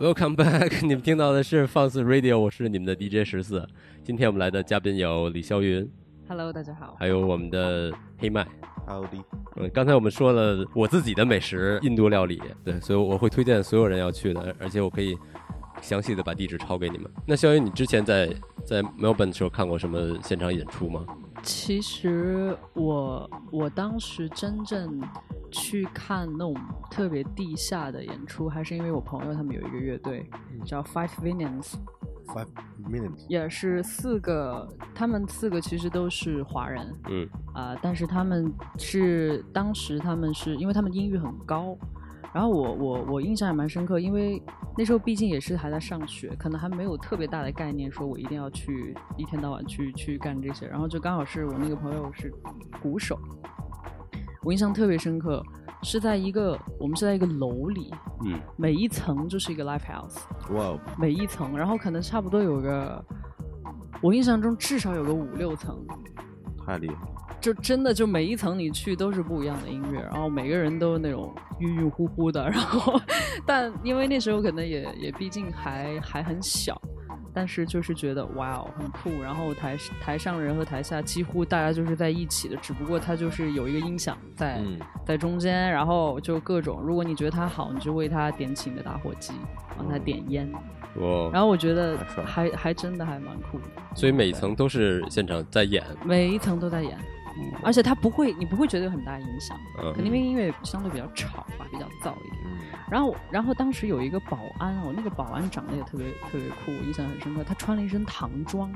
Welcome back，你们听到的是放肆 Radio，我是你们的 DJ 十四。今天我们来的嘉宾有李霄云，Hello，大家好。还有我们的黑麦。Howdy，嗯，刚才我们说了我自己的美食，印度料理，对，所以我会推荐所有人要去的，而且我可以详细的把地址抄给你们。那肖云，你之前在在 Melbourne 的时候看过什么现场演出吗？其实我我当时真正去看那种特别地下的演出，还是因为我朋友他们有一个乐队叫 Five Minutes，Five minutes，也是四个，他们四个其实都是华人嗯啊、但是他们是当时他们是因为他们音域很高。然后我我我印象也蛮深刻，因为那时候毕竟也是还在上学，可能还没有特别大的概念，说我一定要去一天到晚去去干这些。然后就刚好是我那个朋友是鼓手，我印象特别深刻，是在一个我们是在一个楼里，嗯每一层就是一个 live house，哇哦，每一层，然后可能差不多有个，我印象中至少有个五六层，太厉害了！就真的就每一层你去都是不一样的音乐，然后每个人都那种晕晕乎乎的，然后但因为那时候可能也也毕竟还还很小，但是就是觉得哇哦很酷，然后台台上人和台下几乎大家就是在一起的，只不过它就是有一个音响在、嗯，在中间，然后就各种，如果你觉得它好，你就为它点起你的打火机，帮它点烟，哦然后我觉得还还真的还蛮酷的，所以每一层都是现场在演，每一层都在演。而且它不会，你不会觉得有很大影响，嗯肯定因为音乐相对比较吵吧，比较燥一点。嗯然后，然后当时有一个保安哦，那个保安长得也特别特别酷，我印象很深刻。他穿了一身唐装，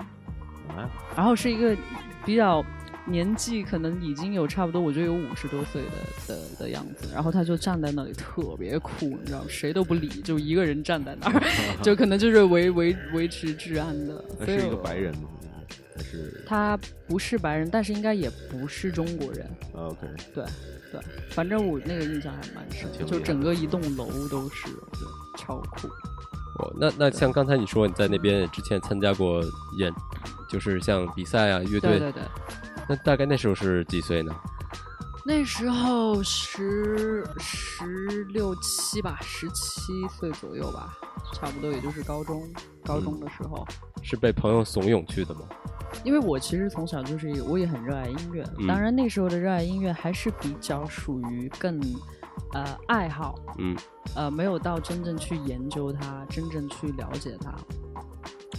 啊，然后是一个比较年纪可能已经有差不多，我觉得有五十多岁的的的样子。然后他就站在那里特别酷，你知道吗，谁都不理，就一个人站在那儿，就可能就是维维维持治安的。那是一个白人吗？还是他不是白人，但是应该也不是中国人。啊 OK？对对，反正我那个印象还蛮深的，就整个一栋楼都是，对，超酷。哦，那那像刚才你说你在那边之前参加过演，就是像比赛啊、乐队，对对对，那大概那时候是几岁呢？那时候十十六七吧，十七岁左右吧，差不多也就是高中高中的时候。是被朋友怂恿去的吗？因为我其实从小就是，我也很热爱音乐。嗯当然那时候的热爱音乐还是比较属于更呃爱好，嗯呃，没有到真正去研究它，真正去了解它，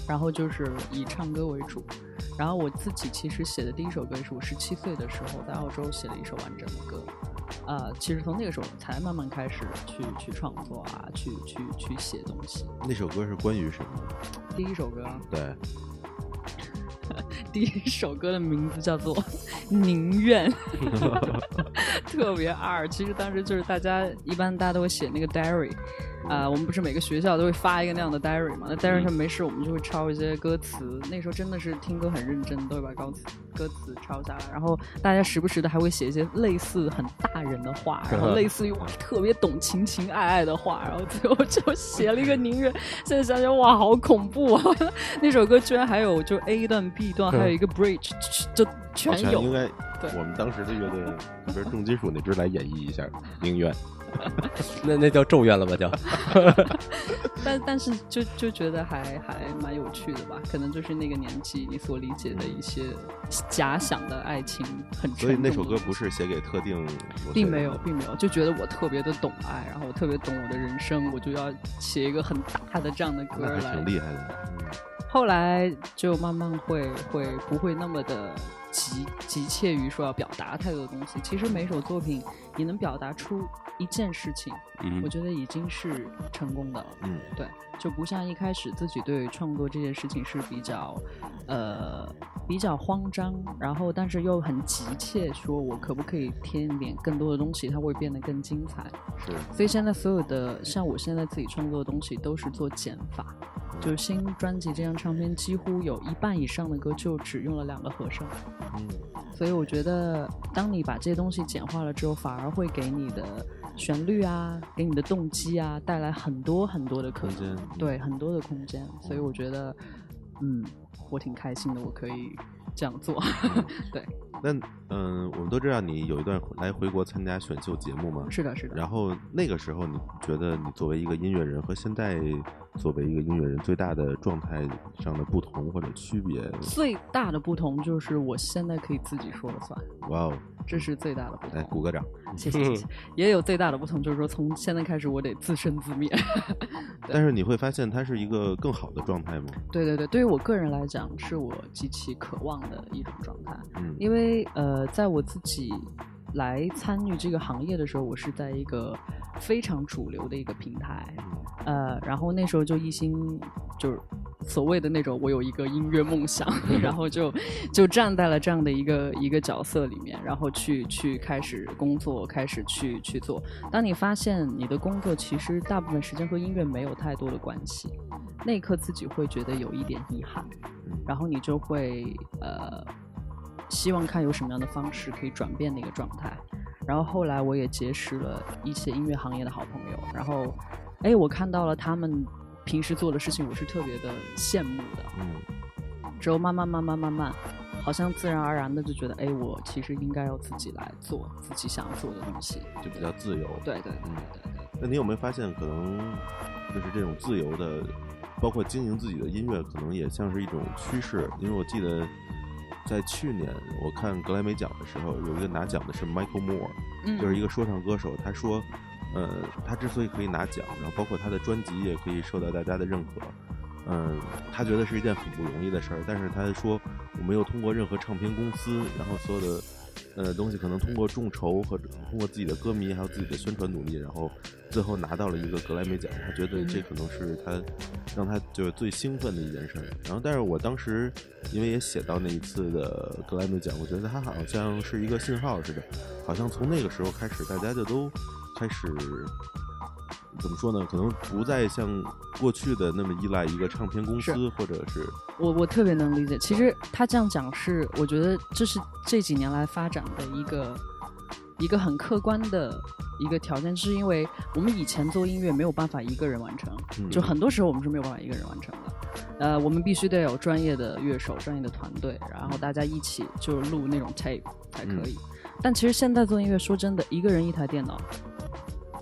然后就是以唱歌为主。然后我自己其实写的第一首歌是我十七岁的时候在澳洲写了一首完整的歌，呃，其实从那个时候才慢慢开始去去创作啊，去去去写东西。那首歌是关于什么？第一首歌，对，第一首歌的名字叫做《宁愿》，特别二。其实当时就是大家一般大家都会写那个 diary，啊、我们不是每个学校都会发一个那样的 diary 嘛？那 diary 上没事，我们就会抄一些歌词。那时候真的是听歌很认真，都会把歌词歌词抄下来。然后大家时不时的还会写一些类似很大人的话，然后 类似于哇特别懂情情爱爱的话，然后最后就写了一个宁愿。现在想想哇，好恐怖啊！那首歌居然还有就 A 段、B 段，还有一个 bridge，就全有。像应该对我们当时的乐队，特别是重金属那支来演绎一下，宁愿 那那叫咒怨了吧？叫 但但是就就觉得还还蛮有趣的吧，可能就是那个年纪你所理解的一些假想的爱情很重。所以那首歌不是写给特定并没有，并没有，就觉得我特别的懂爱，然后我特别懂我的人生，我就要写一个很大的这样的歌来挺。厉害的。后来就慢慢会会不会那么的急急切于说要表达太多的东西。其实每首作品你能表达出一件事情，嗯我觉得已经是成功的了。嗯，对，就不像一开始自己对创作这件事情是比较，呃，比较慌张，然后但是又很急切，说我可不可以添一点更多的东西，它会变得更精彩。是所以现在所有的像我现在自己创作的东西都是做减法，就是新专辑这张唱片几乎有一半以上的歌就只用了两个和声。嗯，所以我觉得，当你把这些东西简化了之后，反而会给你的旋律啊，给你的动机啊，带来很多很多的空间。对，很多的空间。所以我觉得，嗯，我挺开心的，我可以这样做。对，那嗯，我们都知道你有一段来回国参加选秀节目嘛，是的，是的。然后那个时候，你觉得你作为一个音乐人和现在作为一个音乐人最大的状态上的不同或者区别？最大的不同就是我现在可以自己说了算。哇哦，这是最大的不同。来鼓个掌，谢谢谢谢。也有最大的不同，就是说从现在开始我得自生自灭。但是你会发现它是一个更好的状态吗？对对对，对于我个人来讲，是我极其渴望的一种状态。嗯，因为呃，在我自己来参与这个行业的时候，我是在一个非常主流的一个平台，呃，然后那时候就一心就是所谓的那种我有一个音乐梦想，然后就就站在了这样的一个一个角色里面，然后去去开始工作，开始去去做。当你发现你的工作其实大部分时间和音乐没有太多的关系，那一刻自己会觉得有一点遗憾，然后你就会呃。希望看有什么样的方式可以转变那个状态，然后后来我也结识了一些音乐行业的好朋友，然后，哎，我看到了他们平时做的事情，我是特别的羡慕的。嗯。之后慢慢慢慢慢慢，好像自然而然的就觉得，哎，我其实应该要自己来做自己想做的东西，就比较自由。对对，对对对。那你有没有发现，可能就是这种自由的，包括经营自己的音乐，可能也像是一种趋势？因为我记得。在去年我看格莱美奖的时候，有一个拿奖的是 Michael Moore，就是一个说唱歌手。他说，呃，他之所以可以拿奖，然后包括他的专辑也可以受到大家的认可，嗯，他觉得是一件很不容易的事儿。但是他说，我没有通过任何唱片公司，然后所有的。呃，东西可能通过众筹和通过自己的歌迷还有自己的宣传努力，然后最后拿到了一个格莱美奖。他觉得这可能是他让他就是最兴奋的一件事。然后，但是我当时因为也写到那一次的格莱美奖，我觉得他好像是一个信号似的，好像从那个时候开始，大家就都开始。怎么说呢？可能不再像过去的那么依赖一个唱片公司，或者是我我特别能理解。其实他这样讲是，我觉得这是这几年来发展的一个一个很客观的一个条件，是因为我们以前做音乐没有办法一个人完成，就很多时候我们是没有办法一个人完成的。呃，我们必须得有专业的乐手、专业的团队，然后大家一起就录那种 tape 才可以。但其实现在做音乐，说真的，一个人一台电脑。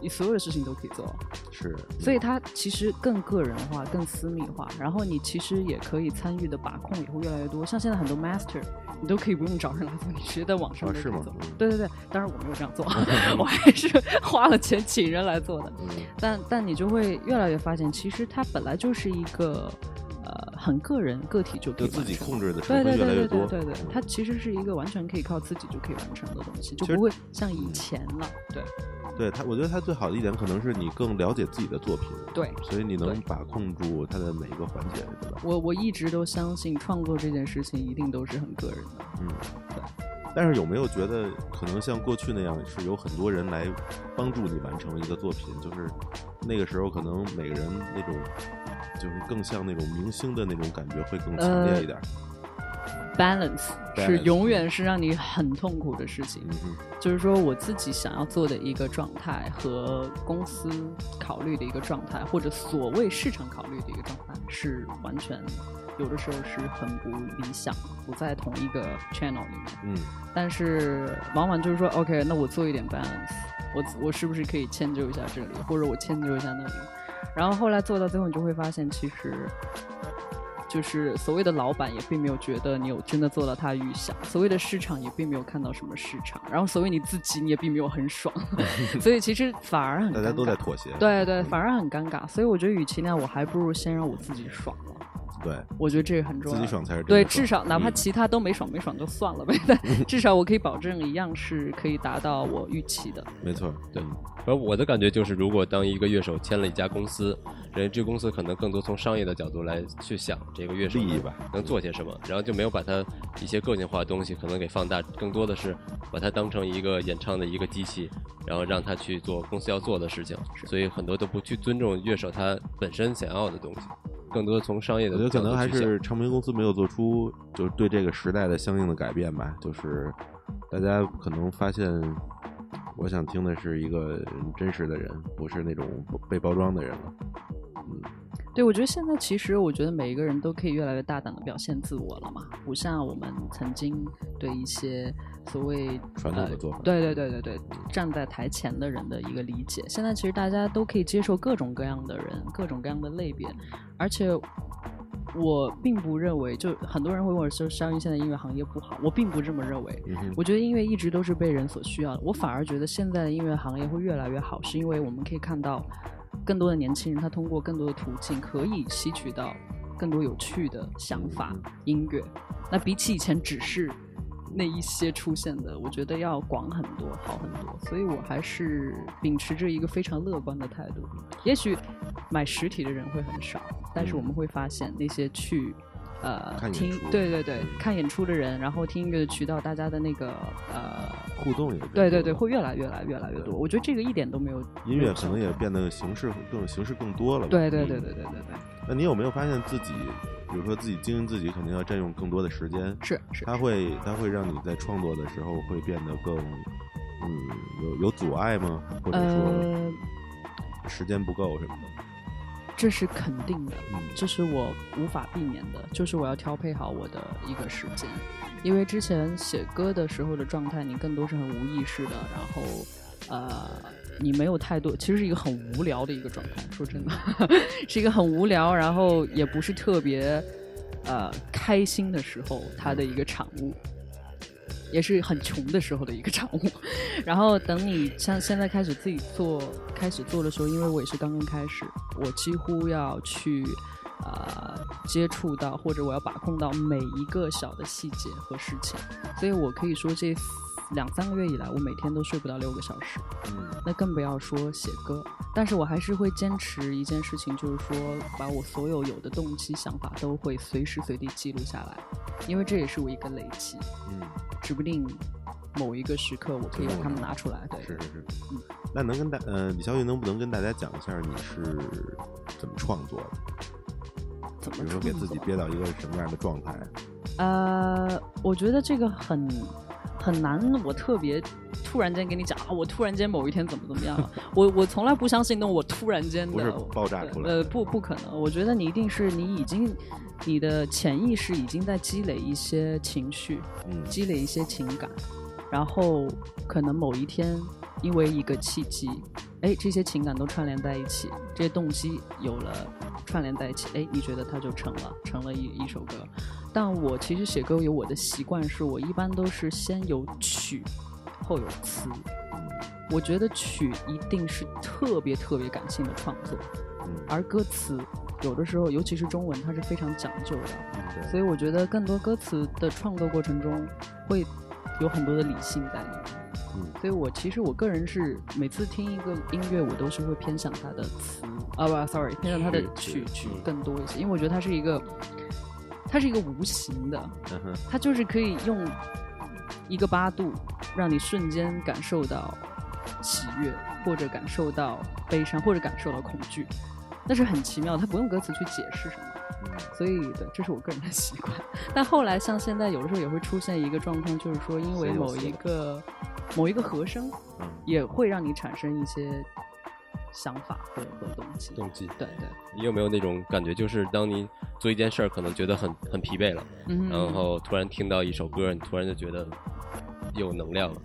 你所有的事情都可以做，是，所以它其实更个人化、更私密化。然后你其实也可以参与的把控也会越来越多。像现在很多 master，你都可以不用找人来做，你直接在网上就可以做。对对对，当然我没有这样做，我还是花了钱请人来做的。但但你就会越来越发现，其实它本来就是一个呃很个人个体就可以自己控制的，对对对对对对对，它其实是一个完全可以靠自己就可以完成的东西，就不会像以前了。对。对他，我觉得它最好的一点可能是你更了解自己的作品，对，所以你能把控住它的每一个环节，对吧？我我一直都相信创作这件事情一定都是很个人的，嗯，对。但是有没有觉得可能像过去那样是有很多人来帮助你完成一个作品？就是那个时候可能每个人那种就是更像那种明星的那种感觉会更强烈一点。balance 是永远是让你很痛苦的事情，就是说我自己想要做的一个状态和公司考虑的一个状态，或者所谓市场考虑的一个状态是完全有的时候是很不理想，不在同一个 channel 里面。嗯，但是往往就是说，OK，那我做一点 balance，我我是不是可以迁就一下这里，或者我迁就一下那里？然后后来做到最后，你就会发现其实。就是所谓的老板也并没有觉得你有真的做到他预想，所谓的市场也并没有看到什么市场，然后所谓你自己你也并没有很爽，所以其实反而很大家都在妥协，对对，反而很尴尬。所以我觉得与其那样，我还不如先让我自己爽了。对，我觉得这个很重要，自己爽才是对，至少哪怕其他都没爽，没爽就算了呗，但 至少我可以保证一样是可以达到我预期的。没错，对。而我的感觉就是，如果当一个乐手签了一家公司，人这公司可能更多从商业的角度来去想这个乐手利益吧，能做些什么，然后就没有把它一些个性化的东西可能给放大，更多的是把它当成一个演唱的一个机器，然后让他去做公司要做的事情，所以很多都不去尊重乐手他本身想要的东西，更多从商业的。我觉得可能还是唱片公司没有做出就是对这个时代的相应的改变吧，就是大家可能发现。我想听的是一个真实的人，不是那种被包装的人了。嗯，对，我觉得现在其实，我觉得每一个人都可以越来越大胆的表现自我了嘛，不像我们曾经对一些所谓传统的做法对对对对对，站在台前的人的一个理解。现在其实大家都可以接受各种各样的人，各种各样的类别，而且我并不认为，就很多人会问我说，肖云现在音乐行业不好，我并不这么认为。嗯，我觉得音乐一直都是被人所需要的，我反而觉得现在的音乐行业会越来越好，是因为我们可以看到更多的年轻人，他通过更多的途径可以吸取到更多有趣的想法、嗯音乐。那比起以前只是那一些出现的，我觉得要广很多、好很多。所以我还是秉持着一个非常乐观的态度。也许买实体的人会很少，但是我们会发现那些去。呃，听看演出对对对，看演出的人，然后听音乐的渠道，大家的那个呃，互动也更对对对，会越来越来越来越多。我觉得这个一点都没有音乐可能也变得形式更形式更多了吧。对对嗯对对对对对，那你有没有发现自己，比如说自己经营自己，肯定要占用更多的时间，是是它会它会让你在创作的时候会变得更，嗯，有有阻碍吗？或者说呃，时间不够什么的？这是肯定的，嗯这是我无法避免的，就是我要调配好我的一个时间，因为之前写歌的时候的状态，你更多是很无意识的，然后呃，你没有太多，其实是一个很无聊的一个状态。说真的，是一个很无聊，然后也不是特别呃开心的时候，它的一个产物。也是很穷的时候的一个产物，然后等你像现在开始自己做，开始做的时候，因为我也是刚刚开始，我几乎要去呃接触到或者我要把控到每一个小的细节和事情，所以我可以说这两三个月以来，我每天都睡不到六个小时，嗯那更不要说写歌。但是我还是会坚持一件事情，就是说把我所有有的动机、想法都会随时随地记录下来，因为这也是我一个累积，嗯，指不定某一个时刻我可以把它们拿出来。对，是是是嗯。那能跟大呃李小雨能不能跟大家讲一下你是怎么创作的？怎么比如说给自己憋到一个什么样的状态？呃，我觉得这个很很难，我特别突然间跟你讲啊，我突然间某一天怎么怎么样了，我我从来不相信那我突然间的不是爆炸出来。呃，不不可能，我觉得你一定是你已经你的潜意识已经在积累一些情绪，嗯。积累一些情感，然后可能某一天因为一个契机，哎，这些情感都串联在一起，这些动机有了串联在一起，哎，你觉得它就成了，成了一一首歌。但我其实写歌有我的习惯，是我一般都是先有曲，后有词。我觉得曲一定是特别特别感性的创作，嗯而歌词有的时候，尤其是中文，它是非常讲究的。所以我觉得更多歌词的创作过程中会有很多的理性在里面。嗯所以我其实我个人是每次听一个音乐，我都是会偏向它的词啊不，sorry，偏向它的曲曲更多一些，因为我觉得它是一个，它是一个无形的，它就是可以用一个八度让你瞬间感受到喜悦，或者感受到悲伤，或者感受到恐惧，那是很奇妙，它不用歌词去解释什么。嗯所以，对，这是我个人的习惯。但后来，像现在有的时候也会出现一个状况，就是说，因为某一个某一个和声，嗯也会让你产生一些想法和和动机。动机。对对，你有没有那种感觉，就是当你做一件事儿，可能觉得很很疲惫了，嗯，然后突然听到一首歌，你突然就觉得有能量了。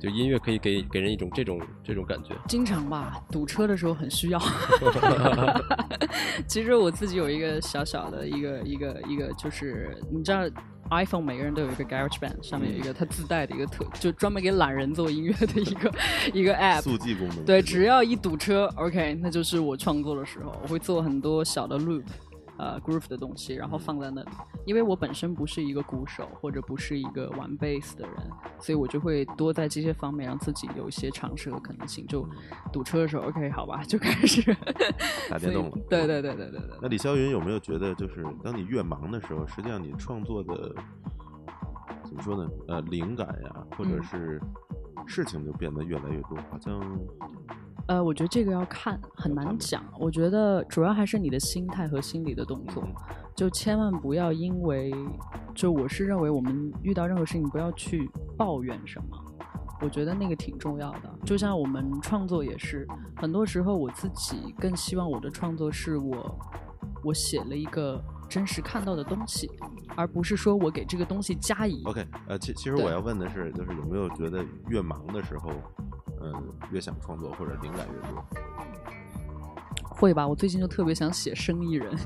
就音乐可以给给人一种这种这种感觉。经常吧，堵车的时候很需要。其实我自己有一个小小的一个一个一个，就是你知道。iPhone 每个人都有一个 GarageBand，上面有一个它自带的一个特，就专门给懒人做音乐的一个 一个 App。速记功能。对，只要一堵车，OK，那就是我创作的时候，我会做很多小的 loop，呃，groove 的东西，然后放在那里。因为我本身不是一个鼓手，或者不是一个玩 bass 的人，所以我就会多在这些方面让自己有一些尝试和可能性。就堵车的时候，OK，好吧，就开始打电动了对对对对对对。那李霄云有没有觉得，就是当你越忙的时候，实际上你创作的怎么说呢？呃，灵感呀，或者嗯是事情就变得越来越多，好像呃，我觉得这个要看，很难讲。我觉得主要还是你的心态和心理的动作，就千万不要因为，就我是认为我们遇到任何事情不要去抱怨什么，我觉得那个挺重要的。就像我们创作也是，很多时候我自己更希望我的创作是我我写了一个真实看到的东西，而不是说我给这个东西加以。OK，呃，其其实我要问的是，就是有没有觉得越忙的时候，嗯、越想创作或者灵感越多？会吧？我最近就特别想写生意人，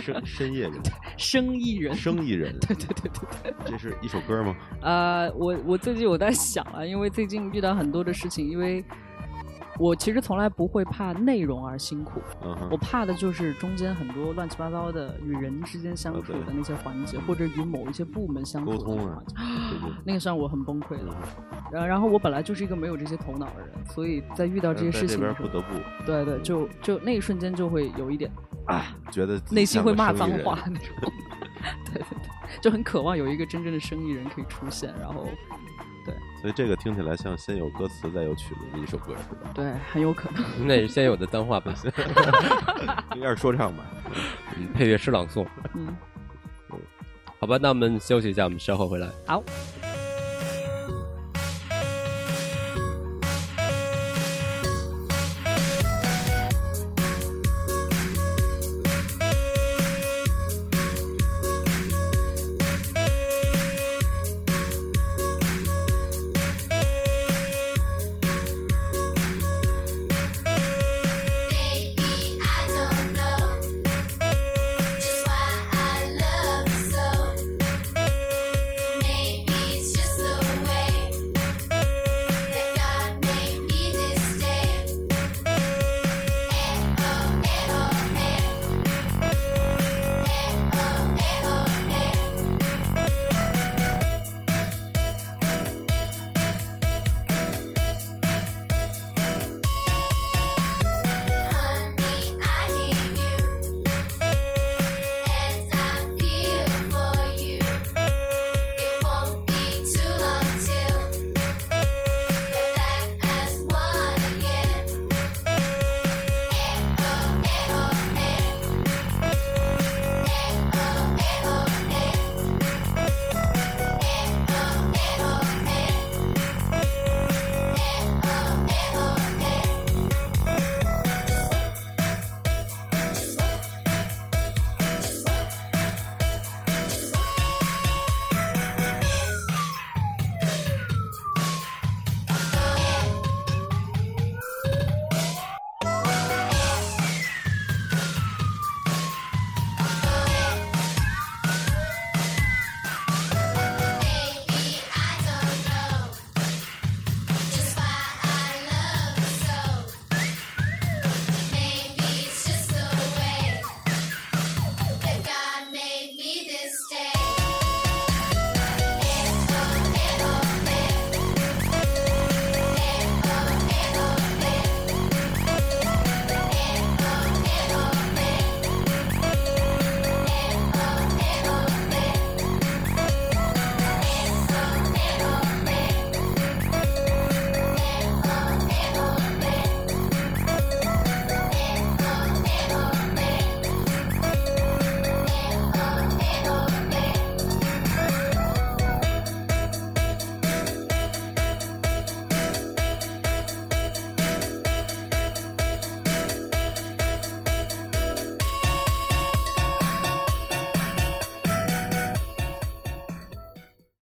深深夜人，生意人，生意人，对对对对对。这是一首歌吗？呃，我我最近我在想啊，因为最近遇到很多的事情，因为我其实从来不会怕内容而辛苦，嗯，我怕的就是中间很多乱七八糟的与人之间相处的那些环节，或者与某一些部门相处沟通啊的那个环节，对对 那个是让我很崩溃的。嗯然后然后我本来就是一个没有这些头脑的人，所以在遇到这些事情的时候，边不得不对对，就就那一瞬间就会有一点啊，觉得内心会骂脏话那种。对对对，就很渴望有一个真正的生意人可以出现，然后所以这个听起来像先有歌词再有曲子的一首歌，是吧？对很有可能。那也是先有的脏话吧，应该是说唱吧。嗯配乐是朗诵。嗯，好吧，那我们休息一下，我们稍后回来。好。